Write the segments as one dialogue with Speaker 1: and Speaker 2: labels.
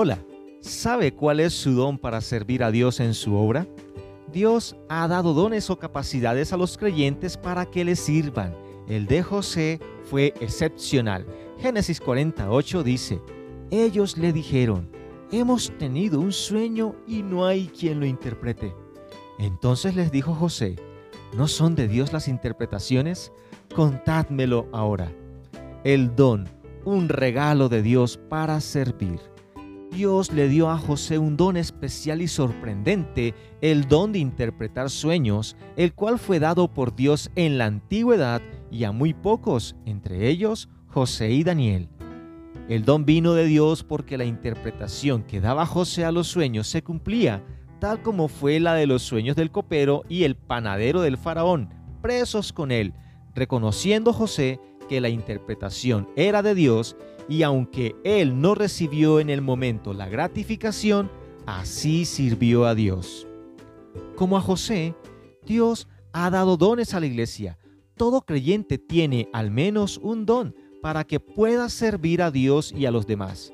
Speaker 1: Hola, ¿sabe cuál es su don para servir a Dios en su obra? Dios ha dado dones o capacidades a los creyentes para que le sirvan. El de José fue excepcional. Génesis 48 dice, ellos le dijeron, hemos tenido un sueño y no hay quien lo interprete. Entonces les dijo José, ¿no son de Dios las interpretaciones? Contádmelo ahora. El don, un regalo de Dios para servir. Dios le dio a José un don especial y sorprendente, el don de interpretar sueños, el cual fue dado por Dios en la antigüedad y a muy pocos, entre ellos José y Daniel. El don vino de Dios porque la interpretación que daba José a los sueños se cumplía, tal como fue la de los sueños del copero y el panadero del faraón, presos con él, reconociendo José que la interpretación era de Dios y aunque él no recibió en el momento la gratificación, así sirvió a Dios. Como a José, Dios ha dado dones a la iglesia. Todo creyente tiene al menos un don para que pueda servir a Dios y a los demás.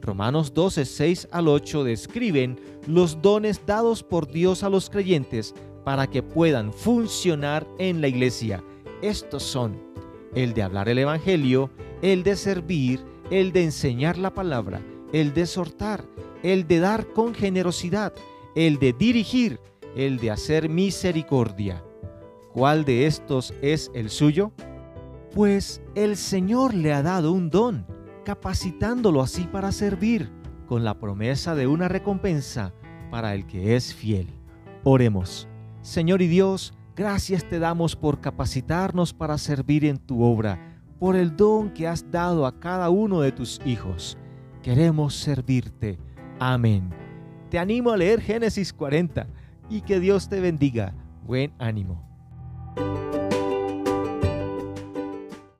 Speaker 1: Romanos 12, 6 al 8 describen los dones dados por Dios a los creyentes para que puedan funcionar en la iglesia. Estos son el de hablar el Evangelio, el de servir, el de enseñar la palabra, el de exhortar, el de dar con generosidad, el de dirigir, el de hacer misericordia. ¿Cuál de estos es el suyo? Pues el Señor le ha dado un don, capacitándolo así para servir, con la promesa de una recompensa para el que es fiel. Oremos. Señor y Dios, gracias te damos por capacitarnos para servir en tu obra por el don que has dado a cada uno de tus hijos. Queremos servirte. Amén. Te animo a leer Génesis 40 y que Dios te bendiga. Buen ánimo.